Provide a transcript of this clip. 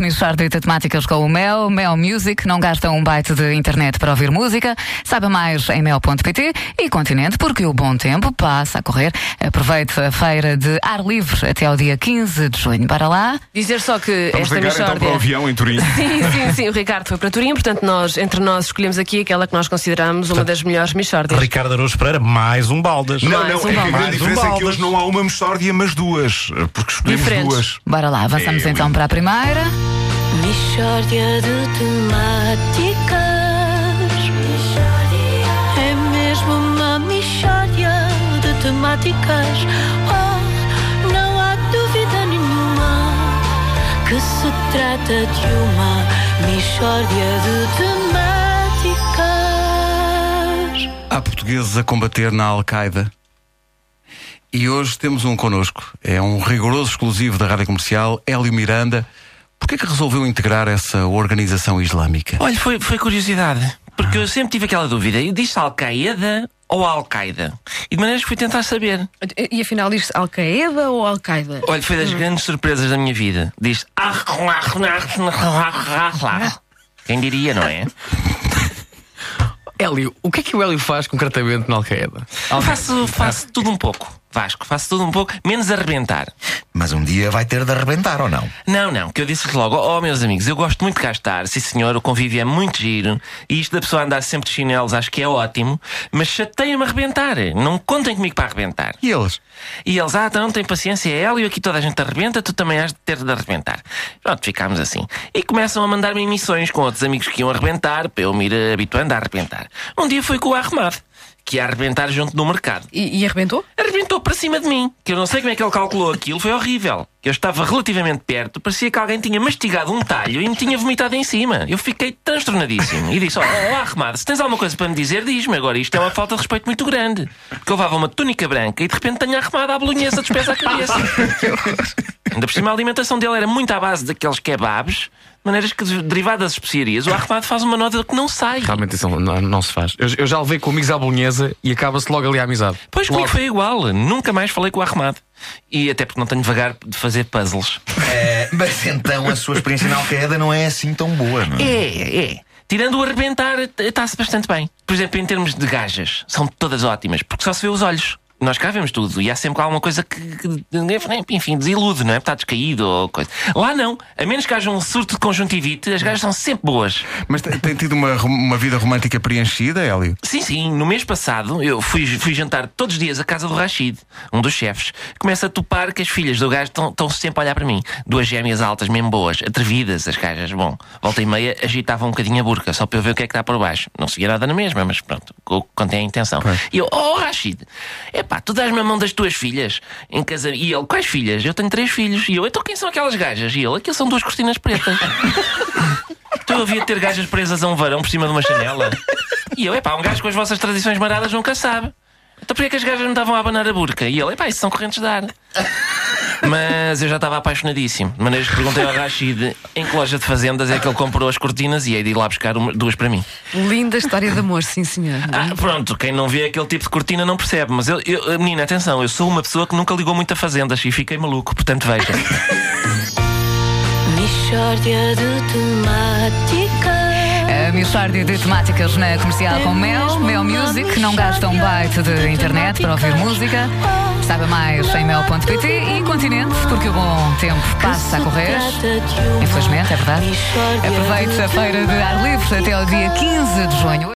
Michórdia de temáticas com o Mel, Mel Music, não gasta um byte de internet para ouvir música. Saiba mais em mel.pt e Continente, porque o bom tempo passa a correr. Aproveite a feira de ar livre até ao dia 15 de junho. Para lá. Dizer só que Vamos esta ligar então Michórdia... para o avião em Turim. Sim, sim, sim. O Ricardo foi para Turim, portanto, nós, entre nós, escolhemos aqui aquela que nós consideramos uma das melhores Michórdias. Ricardo Araújo Pereira, mais um baldas. Não, Mais não, um é que a grande Mais um diferença é que hoje não há uma mostórdia, mas duas. Porque escolhemos Diferentes. duas. Bora lá, avançamos É, então lindo. para a primeira. Mishória de temáticas. É mesmo uma mishória de temáticas. Oh, não há dúvida nenhuma que se trata de uma mishória de temáticas. Há portugueses a combater na Al-Qaeda. E hoje temos um connosco. É um rigoroso exclusivo da Rádio Comercial, Hélio Miranda. Porquê que resolveu integrar essa organização islâmica? Olha, foi, foi curiosidade. Porque eu sempre tive aquela dúvida. Eu disse Al-Qaeda ou Al-Qaeda? E de maneiras que fui tentar saber. E afinal diz Al-Qaeda ou Al-Qaeda? Olha, foi das grandes surpresas da minha vida. Diz. Quem diria, não é? Hélio, o que é que o Hélio faz concretamente na Al-Qaeda? Eu faço, faço tudo um pouco. Vasco, faço tudo um pouco, menos arrebentar. Mas um dia vai ter de arrebentar ou não? Não, não, que eu disse logo, oh meus amigos, eu gosto muito de gastar, sim senhor, o convívio é muito giro, e isto da pessoa andar sempre de chinelos acho que é ótimo, mas chateia-me arrebentar. Não contem comigo para arrebentar. E eles? E eles, ah, então não tem paciência, é Hélio, aqui toda a gente arrebenta, tu também has de ter de arrebentar. Pronto, ficámos assim. E começam a mandar-me emissões com outros amigos que iam arrebentar, para eu me ir habituando a arrebentar. Um dia foi com o Ahmad, que ia arrebentar junto no mercado. E, e arrebentou? Arrebentou para cima de mim, que eu não sei como é que ele calculou aquilo, foi horrível. Eu estava relativamente perto, parecia que alguém tinha mastigado um talho e me tinha vomitado em cima. Eu fiquei transtornadíssimo e disse: oh, Ahmad, se tens alguma coisa para me dizer, diz-me. Agora isto é uma falta de respeito muito grande. Porque eu levava uma túnica branca e de repente tenho arrumado a bolonhesa dos pés à cabeça. Ainda por cima a alimentação dele era muito à base daqueles kebabs, de maneiras que, derivadas das especiarias, o Ahmad faz uma nota que não sai. Realmente isso não, não se faz. Eu, eu já levei com amigos à bolonhesa e acaba-se logo ali a amizade. Pois comigo Logo. foi igual, nunca mais falei com o Ahmad. E até porque não tenho vagar de fazer puzzles. É, mas então a sua experiência na Al-Qaeda não é assim tão boa, não é? É, é. Tirando o arrebentar, está-se bastante bem. Por exemplo, em termos de gajas, são todas ótimas, porque só se vê os olhos. Nós cá vemos tudo e há sempre alguma coisa que, que enfim, desilude, não é? Está descaído ou coisa. Lá não. A menos que haja um surto de conjuntivite, as gajas são sempre boas. Mas tem, tido uma, uma vida romântica preenchida, Hélio? Sim, sim. No mês passado eu fui, fui jantar todos os dias à casa do Rashid, um dos chefes. Começa a topar que as filhas do gajo estão, sempre a olhar para mim. Duas gêmeas altas, mesmo boas, atrevidas, as gajas. Bom, volta e meia agitavam um bocadinho a burca, só para eu ver o que é que está por baixo. Não seguia nada na mesma, mas pronto, co- contém a intenção. E eu, oh Rashid, epá, tu dás-me a mão das tuas filhas em casa. E ele, quais filhas? Eu tenho três filhos. E eu, então quem são aquelas gajas? E ele, aquilo são duas cortinas pretas. Eu havia ter gajas presas a um varão por cima de uma janela. E eu, epá, um gajo com as vossas tradições maradas nunca sabe. Então porquê é que as gajas me estavam a abanar a burca? E ele, epá, isso são correntes de ar. Mas eu já estava apaixonadíssimo. De maneiras que perguntei ao Rashid em que loja de fazendas é que ele comprou as cortinas e hei de ir lá buscar uma- duas para mim. Linda história de amor, sim senhor. Ah, pronto, quem não vê aquele tipo de cortina não percebe. Mas eu, eu- menina, atenção, eu sou uma pessoa que nunca ligou muito a fazendas e fiquei maluco, portanto veja. Mishória de temáticas. A Michórdia de temáticas na comercial com Mel, Mel Music, não gasta um byte de internet para ouvir música. Saiba mais em mel.pt e Continente, porque o bom tempo passa a correr. Infelizmente, é verdade. Aproveite a feira de ar livre até ao dia 15 de junho.